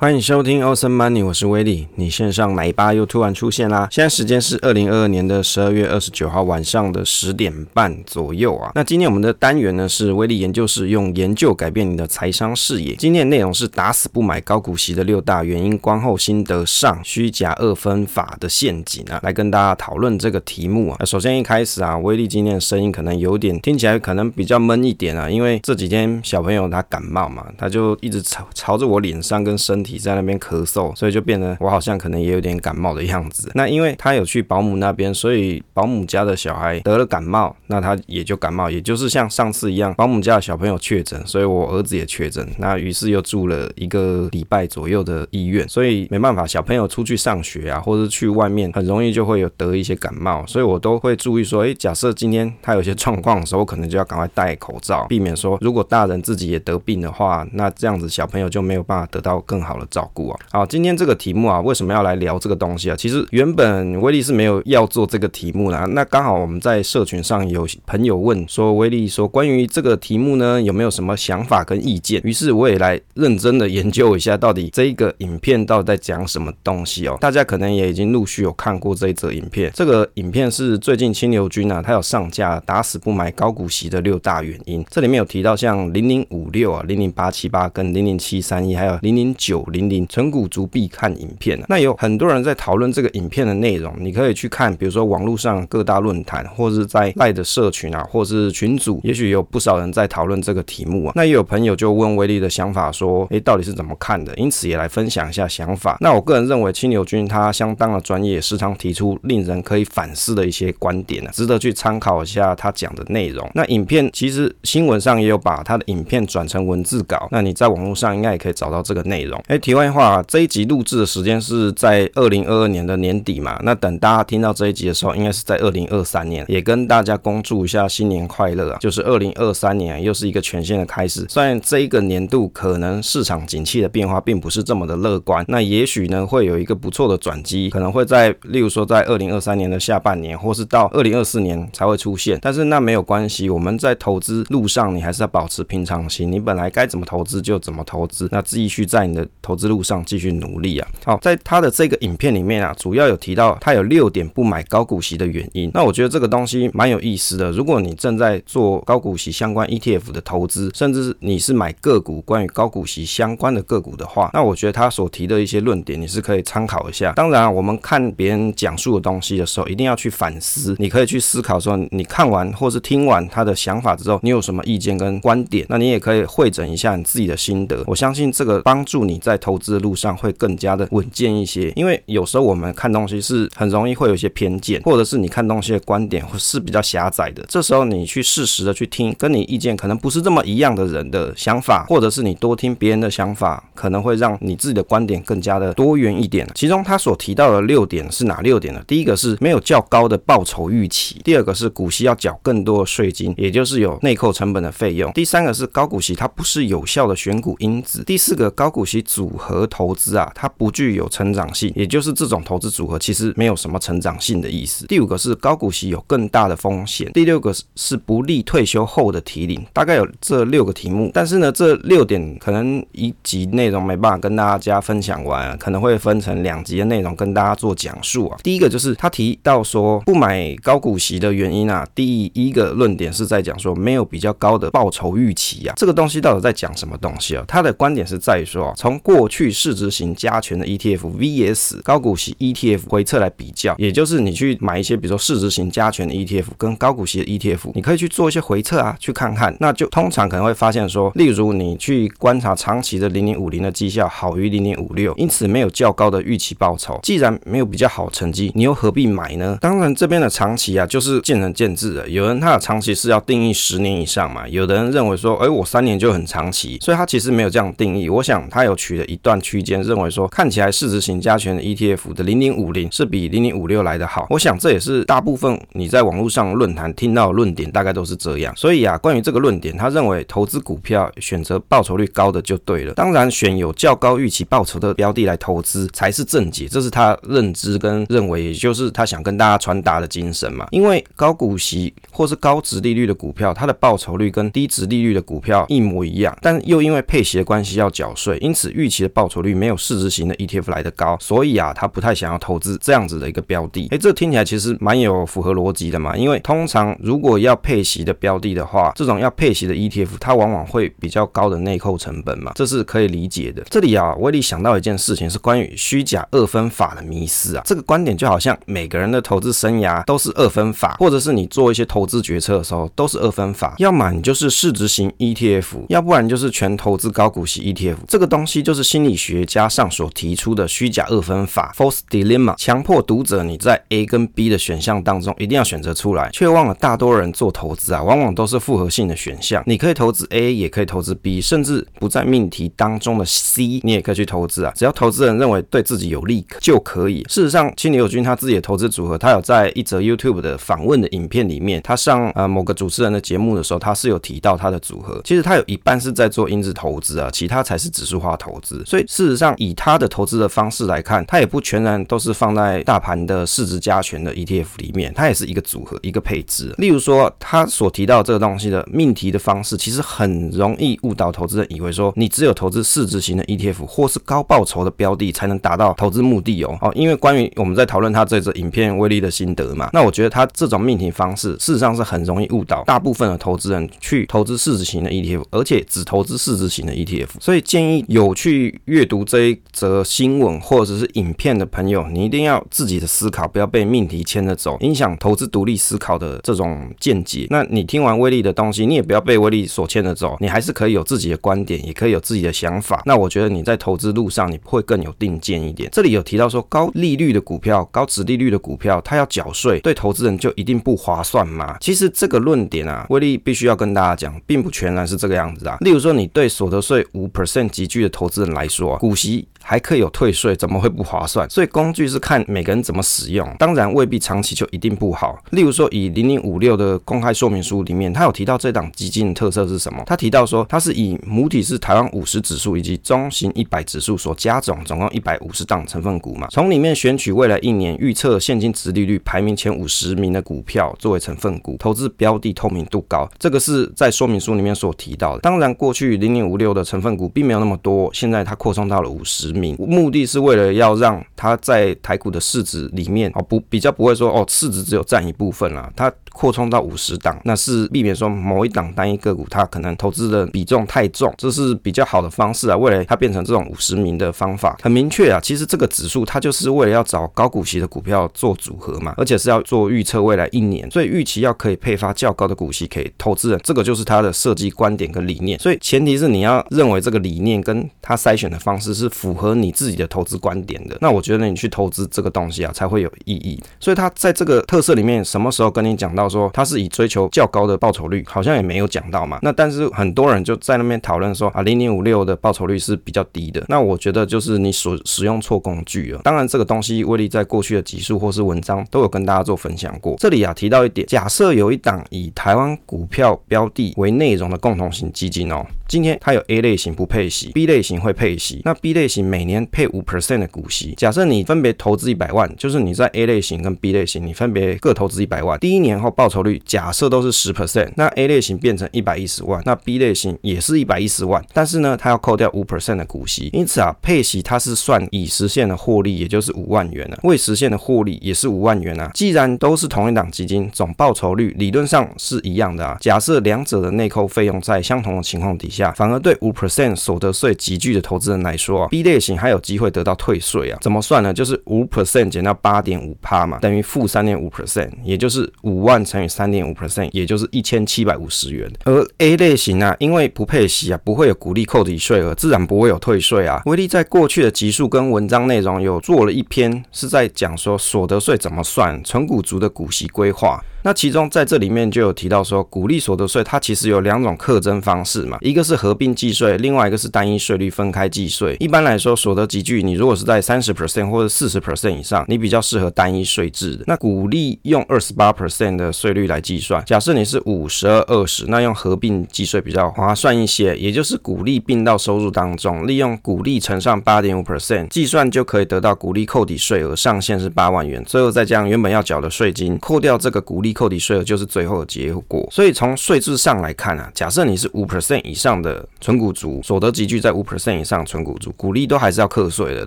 欢迎收听 Awesome Money，我是威利。你线上奶爸又突然出现啦！现在时间是二零二二年的十二月二十九号晚上的十点半左右啊。那今天我们的单元呢是威利研究室用研究改变你的财商视野。今天的内容是打死不买高股息的六大原因，观后心得上虚假二分法的陷阱啊，来跟大家讨论这个题目啊。首先一开始啊，威利今天的声音可能有点听起来可能比较闷一点啊，因为这几天小朋友他感冒嘛，他就一直朝朝着我脸上跟身体。在那边咳嗽，所以就变得我好像可能也有点感冒的样子。那因为他有去保姆那边，所以保姆家的小孩得了感冒，那他也就感冒，也就是像上次一样，保姆家的小朋友确诊，所以我儿子也确诊。那于是又住了一个礼拜左右的医院，所以没办法，小朋友出去上学啊，或者去外面，很容易就会有得一些感冒，所以我都会注意说，诶，假设今天他有些状况的时候，可能就要赶快戴口罩，避免说如果大人自己也得病的话，那这样子小朋友就没有办法得到更好的照顾啊，好，今天这个题目啊，为什么要来聊这个东西啊？其实原本威利是没有要做这个题目的，那刚好我们在社群上有朋友问说，威利说关于这个题目呢，有没有什么想法跟意见？于是我也来认真的研究一下，到底这一个影片到底在讲什么东西哦。大家可能也已经陆续有看过这一则影片，这个影片是最近清流君啊，他有上架打死不买高股息的六大原因，这里面有提到像零零五六啊、零零八七八跟零零七三一，还有零零九零零。存股族必看影片，那有很多人在讨论这个影片的内容，你可以去看，比如说网络上各大论坛，或是在赖的社群啊，或是群组，也许有不少人在讨论这个题目啊。那也有朋友就问威利的想法，说，诶，到底是怎么看的？因此也来分享一下想法。那我个人认为，青牛君他相当的专业，时常提出令人可以反思的一些观点啊，值得去参考一下他讲的内容。那影片其实新闻上也有把他的影片转成文字稿，那你在网络上应该也可以找到这个内容。题外话。话这一集录制的时间是在二零二二年的年底嘛？那等大家听到这一集的时候，应该是在二零二三年。也跟大家恭祝一下新年快乐啊！就是二零二三年又是一个全新的开始。虽然这一个年度可能市场景气的变化并不是这么的乐观，那也许呢会有一个不错的转机，可能会在例如说在二零二三年的下半年，或是到二零二四年才会出现。但是那没有关系，我们在投资路上，你还是要保持平常心。你本来该怎么投资就怎么投资，那继续在你的投资路上。继续努力啊！好，在他的这个影片里面啊，主要有提到他有六点不买高股息的原因。那我觉得这个东西蛮有意思的。如果你正在做高股息相关 ETF 的投资，甚至你是买个股关于高股息相关的个股的话，那我觉得他所提的一些论点，你是可以参考一下。当然啊，我们看别人讲述的东西的时候，一定要去反思。你可以去思考说，你看完或是听完他的想法之后，你有什么意见跟观点？那你也可以汇整一下你自己的心得。我相信这个帮助你在投资的。路上会更加的稳健一些，因为有时候我们看东西是很容易会有一些偏见，或者是你看东西的观点是比较狭窄的。这时候你去适时的去听跟你意见可能不是这么一样的人的想法，或者是你多听别人的想法，可能会让你自己的观点更加的多元一点。其中他所提到的六点是哪六点呢？第一个是没有较高的报酬预期，第二个是股息要缴更多的税金，也就是有内扣成本的费用，第三个是高股息它不是有效的选股因子，第四个高股息组合。投资啊，它不具有成长性，也就是这种投资组合其实没有什么成长性的意思。第五个是高股息有更大的风险，第六个是不利退休后的提领。大概有这六个题目，但是呢，这六点可能一集内容没办法跟大家分享完，可能会分成两集的内容跟大家做讲述啊。第一个就是他提到说不买高股息的原因啊，第一个论点是在讲说没有比较高的报酬预期啊，这个东西到底在讲什么东西啊？他的观点是在于说，从过去。市值型加权的 ETF vs 高股息 ETF 回测来比较，也就是你去买一些，比如说市值型加权的 ETF 跟高股息的 ETF，你可以去做一些回测啊，去看看，那就通常可能会发现说，例如你去观察长期的零零五零的绩效好于零零五六，因此没有较高的预期报酬。既然没有比较好成绩，你又何必买呢？当然这边的长期啊，就是见仁见智的。有人他的长期是要定义十年以上嘛，有的人认为说，哎，我三年就很长期，所以他其实没有这样定义。我想他有取的一段。区间认为说，看起来市值型加权的 ETF 的零零五零是比零零五六来的好。我想这也是大部分你在网络上论坛听到的论点，大概都是这样。所以啊，关于这个论点，他认为投资股票选择报酬率高的就对了。当然，选有较高预期报酬的标的来投资才是正解，这是他认知跟认为，也就是他想跟大家传达的精神嘛。因为高股息或是高值利率的股票，它的报酬率跟低值利率的股票一模一样，但又因为配息的关系要缴税，因此预期的报酬率没有市值型的 ETF 来得高，所以啊，他不太想要投资这样子的一个标的。哎，这听起来其实蛮有符合逻辑的嘛，因为通常如果要配息的标的的话，这种要配息的 ETF，它往往会比较高的内扣成本嘛，这是可以理解的。这里啊，威力想到一件事情是关于虚假二分法的迷思啊，这个观点就好像每个人的投资生涯都是二分法，或者是你做一些投资决策的时候都是二分法，要么你就是市值型 ETF，要不然就是全投资高股息 ETF。这个东西就是是心理学家上所提出的虚假二分法 （false dilemma），强迫读者你在 A 跟 B 的选项当中一定要选择出来，却忘了大多人做投资啊，往往都是复合性的选项。你可以投资 A，也可以投资 B，甚至不在命题当中的 C，你也可以去投资啊。只要投资人认为对自己有利就可以。事实上，清理友军他自己的投资组合，他有在一则 YouTube 的访问的影片里面，他上呃某个主持人的节目的时候，他是有提到他的组合。其实他有一半是在做因子投资啊，其他才是指数化投资。所以事实上，以他的投资的方式来看，他也不全然都是放在大盘的市值加权的 ETF 里面，它也是一个组合，一个配置。例如说，他所提到这个东西的命题的方式，其实很容易误导投资人，以为说你只有投资市值型的 ETF 或是高报酬的标的，才能达到投资目的哦。哦，因为关于我们在讨论他这支影片威力的心得嘛，那我觉得他这种命题方式，事实上是很容易误导大部分的投资人去投资市值型的 ETF，而且只投资市值型的 ETF。所以建议有去阅读这一则新闻或者是影片的朋友，你一定要自己的思考，不要被命题牵着走，影响投资独立思考的这种见解。那你听完威力的东西，你也不要被威力所牵着走，你还是可以有自己的观点，也可以有自己的想法。那我觉得你在投资路上，你会更有定见一点。这里有提到说，高利率的股票、高殖利率的股票，它要缴税，对投资人就一定不划算吗？其实这个论点啊，威力必须要跟大家讲，并不全然是这个样子啊。例如说，你对所得税五 percent 级距的投资人来说啊，股息。还可以有退税，怎么会不划算？所以工具是看每个人怎么使用，当然未必长期就一定不好。例如说，以零零五六的公开说明书里面，他有提到这档基金的特色是什么？他提到说，它是以母体是台湾五十指数以及中型一百指数所加总，总共一百五十档成分股嘛，从里面选取未来一年预测现金殖利率排名前五十名的股票作为成分股，投资标的透明度高，这个是在说明书里面所提到的。当然，过去零零五六的成分股并没有那么多，现在它扩充到了五十。名目的是为了要让它在台股的市值里面哦，不比较不会说哦，市值只有占一部分啦，它。扩充到五十档，那是避免说某一档单一个股它可能投资的比重太重，这是比较好的方式啊。为了它变成这种五十名的方法，很明确啊。其实这个指数它就是为了要找高股息的股票做组合嘛，而且是要做预测未来一年，所以预期要可以配发较高的股息给投资人，这个就是它的设计观点跟理念。所以前提是你要认为这个理念跟它筛选的方式是符合你自己的投资观点的，那我觉得你去投资这个东西啊才会有意义。所以他在这个特色里面，什么时候跟你讲到？说他是以追求较高的报酬率，好像也没有讲到嘛。那但是很多人就在那边讨论说啊，零零五六的报酬率是比较低的。那我觉得就是你所使用错工具了。当然这个东西威力在过去的集数或是文章都有跟大家做分享过。这里啊提到一点，假设有一档以台湾股票标的为内容的共同型基金哦。今天它有 A 类型不配息，B 类型会配息。那 B 类型每年配五 percent 的股息。假设你分别投资一百万，就是你在 A 类型跟 B 类型，你分别各投资一百万。第一年后报酬率假设都是十 percent，那 A 类型变成一百一十万，那 B 类型也是一百一十万。但是呢，它要扣掉五 percent 的股息，因此啊，配息它是算已实现的获利，也就是五万元啊，未实现的获利也是五万元啊。既然都是同一档基金，总报酬率理论上是一样的啊。假设两者的内扣费用在相同的情况底下。反而对五 percent 所得税集聚的投资人来说啊，B 类型还有机会得到退税啊？怎么算呢？就是五 percent 减到八点五趴嘛，等于负三点五 percent，也就是五万乘以三点五 percent，也就是一千七百五十元。而 A 类型啊，因为不配息啊，不会有股利扣抵税额，自然不会有退税啊。威力在过去的集数跟文章内容有做了一篇，是在讲说所得税怎么算，存股族的股息规划。那其中在这里面就有提到说，股利所得税它其实有两种课征方式嘛，一个是合并计税，另外一个是单一税率分开计税。一般来说，所得集聚你如果是在三十 percent 或者四十 percent 以上，你比较适合单一税制的。那股利用二十八 percent 的税率来计算，假设你是五十二二十，那用合并计税比较划算一些，也就是股利并到收入当中，利用股利乘上八点五 percent 计算就可以得到股利扣抵税额上限是八万元，最后再将原本要缴的税金扣掉这个股利。利扣抵税额就是最后的结果。所以从税制上来看啊，假设你是五 percent 以上的存股族，所得集聚在五 percent 以上存股族，股利都还是要课税的。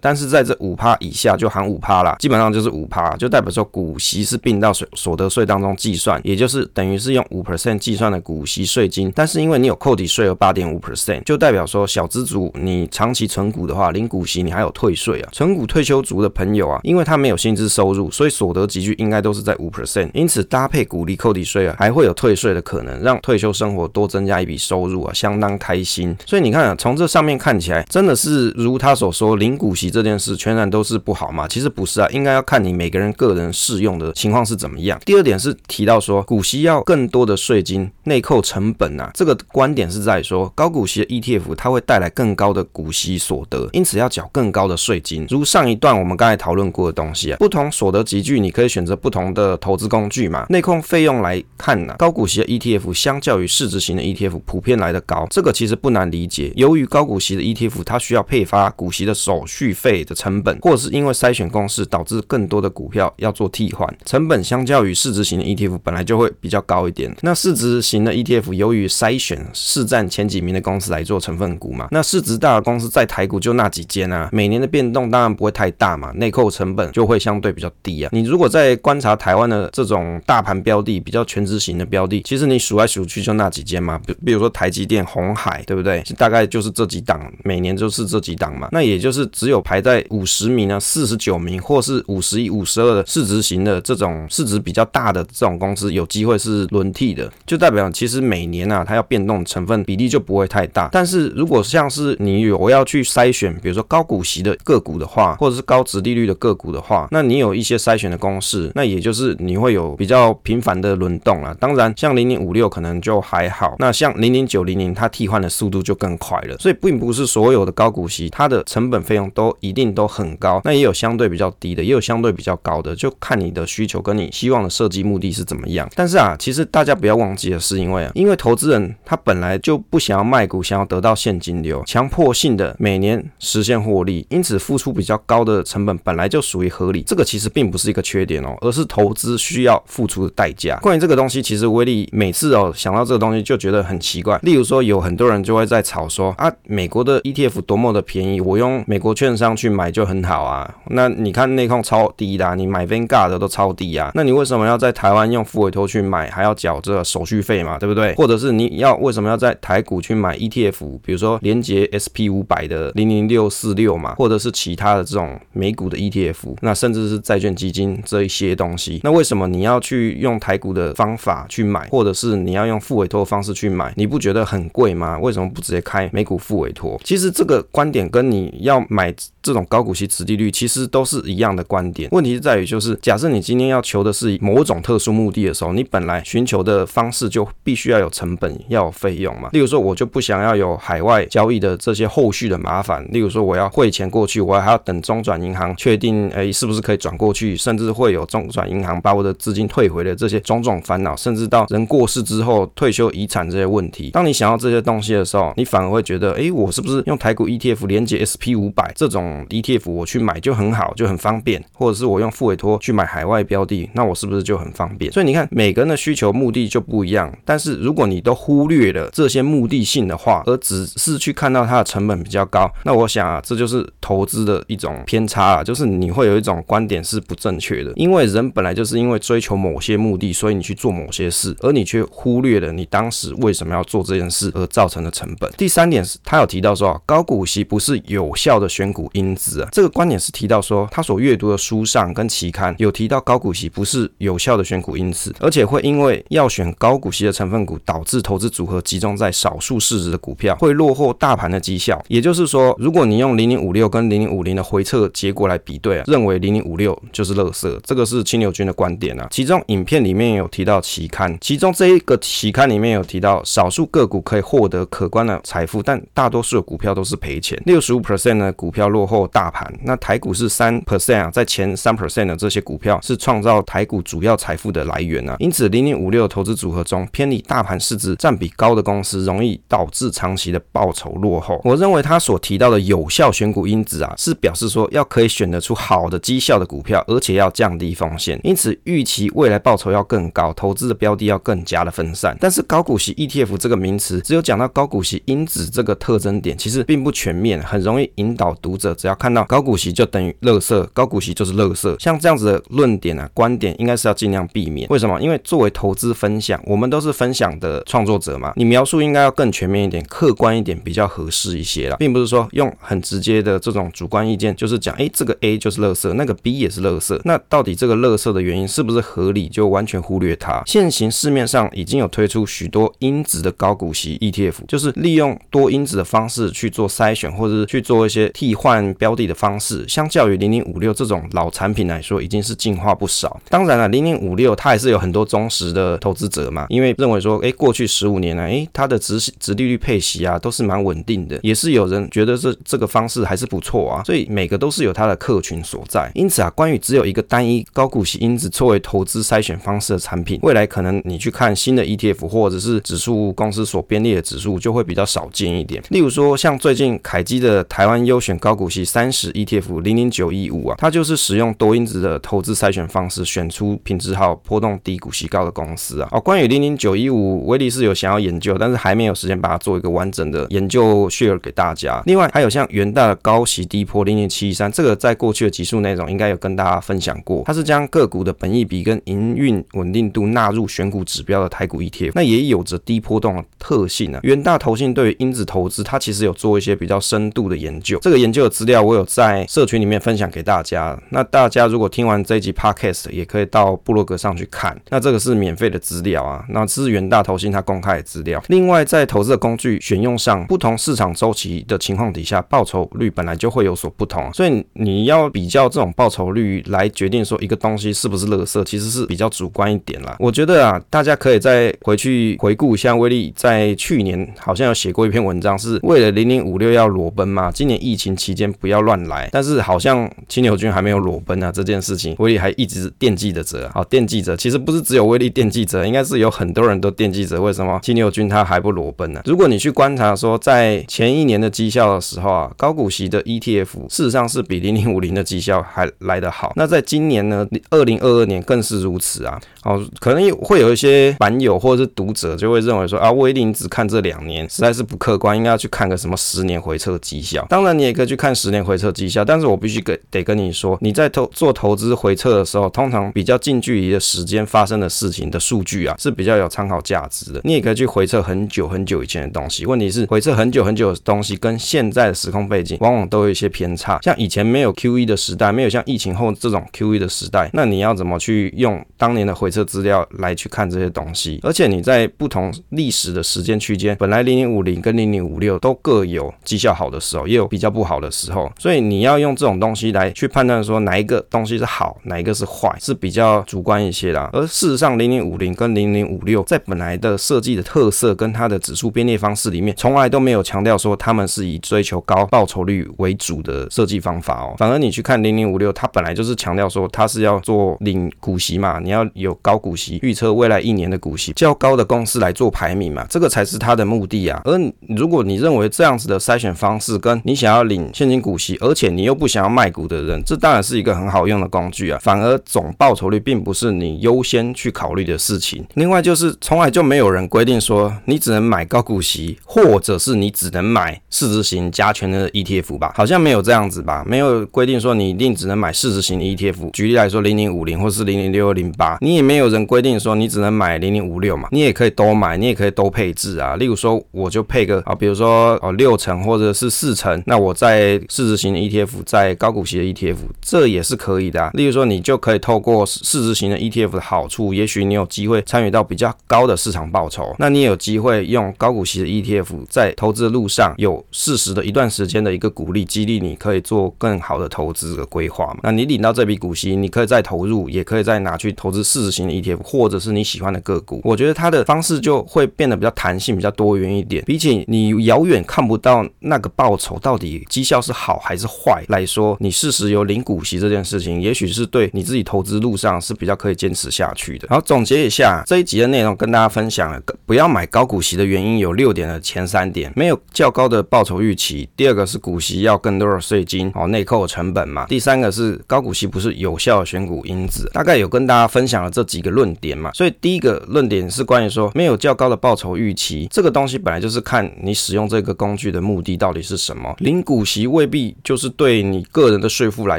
但是在这五趴以下就含五趴啦，基本上就是五趴，就代表说股息是并到所所得税当中计算，也就是等于是用五 percent 计算的股息税金。但是因为你有扣抵税额八点五 percent，就代表说小资族你长期存股的话，领股息你还有退税啊。存股退休族的朋友啊，因为他没有薪资收入，所以所得集聚应该都是在五 percent，因此搭配股利扣抵税啊，还会有退税的可能，让退休生活多增加一笔收入啊，相当开心。所以你看啊，从这上面看起来，真的是如他所说，领股息这件事全然都是不好吗？其实不是啊，应该要看你每个人个人适用的情况是怎么样。第二点是提到说，股息要更多的税金内扣成本啊，这个观点是在说，高股息的 ETF 它会带来更高的股息所得，因此要缴更高的税金。如上一段我们刚才讨论过的东西啊，不同所得集聚，你可以选择不同的投资工具嘛。内控费用来看呢、啊，高股息的 ETF 相较于市值型的 ETF 普遍来得高，这个其实不难理解。由于高股息的 ETF 它需要配发股息的手续费的成本，或者是因为筛选公式导致更多的股票要做替换，成本相较于市值型的 ETF 本来就会比较高一点。那市值型的 ETF 由于筛选市占前几名的公司来做成分股嘛，那市值大的公司在台股就那几间啊，每年的变动当然不会太大嘛，内扣成本就会相对比较低啊。你如果在观察台湾的这种大盘标的比较全值型的标的，其实你数来数去就那几间嘛，比比如说台积电、红海，对不对？大概就是这几档，每年就是这几档嘛。那也就是只有排在五十名啊、四十九名，或是五十一、五十二的市值型的这种市值比较大的这种公司，有机会是轮替的，就代表其实每年啊，它要变动成分比例就不会太大。但是如果像是你有要去筛选，比如说高股息的个股的话，或者是高殖利率的个股的话，那你有一些筛选的公式，那也就是你会有比较频繁的轮动啊。当然，像零零五六可能就还好，那像零零九零零，它替换的速度就更快了。所以并不是所有的高股息，它的成本费用都一定都很高，那也有相对比较低的，也有相对比较高的，就看你的需求跟你希望的设计目的是怎么样。但是啊，其实大家不要忘记的是，因为啊，因为投资人他本来就不想要卖股，想要得到现金流，强迫性的每年实现获利，因此付出比较高的成本本来就属于合理。这个其实并不是一个缺点哦，而是投资需要付出的代价。关于这个东西，其实威力每次哦想到这个东西就觉得很奇怪。例如说，有很多人就会在吵说啊，美国的 ETF 多么的便宜，我用美国券商去买就很好啊。那你看内控超低的，你买 Vanguard 都超低啊。那你为什么要在台湾用付委托去买，还要缴这个手续费嘛，对不对？或者是你要为什么要在台股去买 ETF？比如说连接 SP 五百的零零六四六嘛，或者是其他的这种美股的 ETF，那甚至是债券基金这一些东西，那为什么你要去用台股的方法去买，或者是你要用付委托的方式去买？你不觉得很贵吗？为什么不直接开美股付委托？其实这个观点跟你要买这种高股息、殖利率其实都是一样的观点。问题在于，就是假设你今天要求的是某种特殊目的的时候，你本来寻求的方式就必须要有成本，要有费用嘛。例如说，我就不想要有海外交易的这些后续的麻烦。例如说，我要汇钱过去，我还要等中转银行确定，哎，是不是可以转过去，甚至会有中转银行把我的资金退回的这些种种烦恼，甚至到人过世之后退休遗产这些问题。当你想要这些东西的时候，你反而会觉得，哎，我是不是用台股 ETF 连接 SP 五百这种 ETF 我去买就很好，就很方便，或者是我用付委托去买海外标的，那我是不是就很方便？所以你看，每个人的需求目的就不一样。但是如果你都忽略了这些目的性的话，而只是去看到它的成本比较高，那我想啊，这就是投资的一种偏差啊，就是你会有一种观点是不正确的。因为人本来就是因为追求某些些目的，所以你去做某些事，而你却忽略了你当时为什么要做这件事而造成的成本。第三点是，他有提到说啊，高股息不是有效的选股因子啊，这个观点是提到说他所阅读的书上跟期刊有提到高股息不是有效的选股因子，而且会因为要选高股息的成分股，导致投资组合集中在少数市值的股票，会落后大盘的绩效。也就是说，如果你用零零五六跟零零五零的回测结果来比对啊，认为零零五六就是垃圾，这个是青牛君的观点啊。其中影影片里面有提到期刊，其中这一个期刊里面有提到少数个股可以获得可观的财富，但大多数的股票都是赔钱。六十五 percent 的股票落后大盘，那台股是三 percent 啊，在前三 percent 的这些股票是创造台股主要财富的来源啊。因此，零零五六投资组合中偏离大盘市值占比高的公司，容易导致长期的报酬落后。我认为他所提到的有效选股因子啊，是表示说要可以选得出好的绩效的股票，而且要降低风险。因此，预期未来报报酬要更高，投资的标的要更加的分散。但是高股息 ETF 这个名词，只有讲到高股息因子这个特征点，其实并不全面，很容易引导读者，只要看到高股息就等于垃圾，高股息就是垃圾。像这样子的论点啊，观点应该是要尽量避免。为什么？因为作为投资分享，我们都是分享的创作者嘛，你描述应该要更全面一点，客观一点，比较合适一些啦，并不是说用很直接的这种主观意见，就是讲，诶，这个 A 就是垃圾，那个 B 也是垃圾。那到底这个垃圾的原因是不是合理？就就完全忽略它。现行市面上已经有推出许多因子的高股息 ETF，就是利用多因子的方式去做筛选，或者是去做一些替换标的的方式。相较于零零五六这种老产品来说，已经是进化不少。当然了，零零五六它还是有很多忠实的投资者嘛，因为认为说，诶，过去十五年来，诶，它的值值利率配息啊都是蛮稳定的，也是有人觉得这这个方式还是不错啊。所以每个都是有它的客群所在。因此啊，关于只有一个单一高股息因子作为投资筛选方式的产品，未来可能你去看新的 ETF 或者是指数公司所编列的指数，就会比较少见一点。例如说，像最近凯基的台湾优选高股息三十 ETF 零零九一五啊，它就是使用多因子的投资筛选方式，选出品质好、波动低、股息高的公司啊。哦，关于零零九一五，威力是有想要研究，但是还没有时间把它做一个完整的研究 share 给大家。另外还有像元大的高息低波零零七一三，这个在过去的集数内容应该有跟大家分享过，它是将个股的本益比跟营运稳定度纳入选股指标的台股 ETF，那也有着低波动的特性啊。元大投信对于因子投资，它其实有做一些比较深度的研究，这个研究的资料我有在社群里面分享给大家。那大家如果听完这一集 Podcast，也可以到部落格上去看。那这个是免费的资料啊，那这是元大投信它公开的资料。另外，在投资的工具选用上，不同市场周期的情况底下，报酬率本来就会有所不同，所以你要比较这种报酬率来决定说一个东西是不是乐色，其实是比较主观一点啦。我觉得啊，大家可以再回去回顾一下，威力在去年好像有写过一篇文章，是为了零零五六要裸奔嘛，今年疫情期间不要乱来。但是好像青牛君还没有裸奔啊，这件事情威力还一直惦记着着。好，惦记着，其实不是只有威力惦记着，应该是有很多人都惦记着。为什么青牛君他还不裸奔呢？如果你去观察说，在前一年的绩效的时候啊，高股息的 ETF 事实上是比零零五零的绩效还来得好。那在今年呢，二零二二年更是如此啊。哦，可能有会有一些版友或者是读者就会认为说啊，威利只看这两年，实在是不客观，应该要去看个什么十年回测绩效。当然，你也可以去看十年回测绩效，但是我必须给得跟你说，你在投做投资回测的时候，通常比较近距离的时间发生的事情的数据啊，是比较有参考价值的。你也可以去回测很久很久以前的东西，问题是回测很久很久的东西跟现在的时空背景往往都有一些偏差。像以前没有 QE 的时代，没有像疫情后这种 QE 的时代，那你要怎么去用当年的回测资料来去看这些东西？而且你在不同历史的时间区间，本来零零五零跟零零五六都各有绩效好的时候，也有比较不好的时候，所以你要用这种东西来去判断说哪一个东西是好，哪一个是坏，是比较主观一些啦。而事实上，零零五零跟零零五六在本来的设计的特色跟它的指数编列方式里面，从来都没有强调说他们是以追求高报酬率为主的设计方法哦。反而你去看零零五六，它本来就是强调说它是要做领股息嘛，你你要有高股息，预测未来一年的股息较高的公司来做排名嘛，这个才是它的目的啊。而如果你认为这样子的筛选方式跟你想要领现金股息，而且你又不想要卖股的人，这当然是一个很好用的工具啊。反而总报酬率并不是你优先去考虑的事情。另外就是从来就没有人规定说你只能买高股息，或者是你只能买市值型加权的 ETF 吧？好像没有这样子吧？没有规定说你一定只能买市值型的 ETF。举例来说，零零五零或是零零六二零八，你也没有人规定说你只能买零零五六嘛？你也可以都买，你也可以都配置啊。例如说，我就配个啊，比如说哦六成或者是四成，那我在市值型的 ETF，在高股息的 ETF，这也是可以的啊。例如说，你就可以透过市值型的 ETF 的好处，也许你有机会参与到比较高的市场报酬，那你也有机会用高股息的 ETF 在投资的路上有适时的一段时间的一个鼓励激励，你可以做更好的投资的规划嘛。那你领到这笔股息，你可以再投入，也可以再拿去投投资市值型的 ETF，或者是你喜欢的个股。我觉得它的方式就会变得比较弹性，比较多元一点。比起你遥远看不到那个报酬到底绩效是好还是坏来说，你适时有领股息这件事情，也许是对你自己投资路上是比较可以坚持下去的。好，总结一下这一集的内容，跟大家分享了不要买高股息的原因有六点的前三点：没有较高的报酬预期；第二个是股息要更多的税金哦，内扣成本嘛；第三个是高股息不是有效的选股因子。大概有跟大家分。分享了这几个论点嘛。所以第一个论点是关于说没有较高的报酬预期，这个东西本来就是看你使用这个工具的目的到底是什么。零股息未必就是对你个人的税负来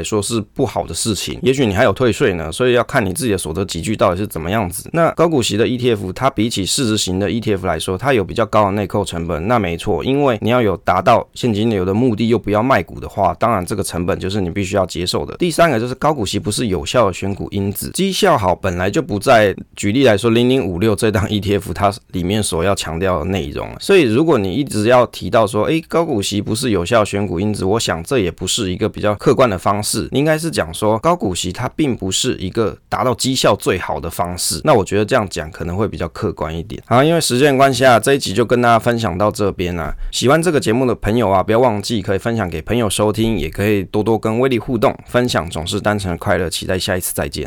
说是不好的事情，也许你还有退税呢。所以要看你自己的所得集聚到底是怎么样子。那高股息的 ETF，它比起市值型的 ETF 来说，它有比较高的内扣成本，那没错，因为你要有达到现金流的目的，又不要卖股的话，当然这个成本就是你必须要接受的。第三个就是高股息不是有效的选股因子，绩效好本来就不在。举例来说，零零五六这档 ETF 它里面所要强调的内容，所以如果你一直要提到说，诶，高股息不是有效选股因子，我想这也不是一个比较客观的方式。应该是讲说，高股息它并不是一个达到绩效最好的方式。那我觉得这样讲可能会比较客观一点。好，因为时间关系啊，这一集就跟大家分享到这边啊。喜欢这个节目的朋友啊，不要忘记可以分享给朋友收听，也可以多多跟威力互动，分享总是单纯的快乐。期待下一次再见。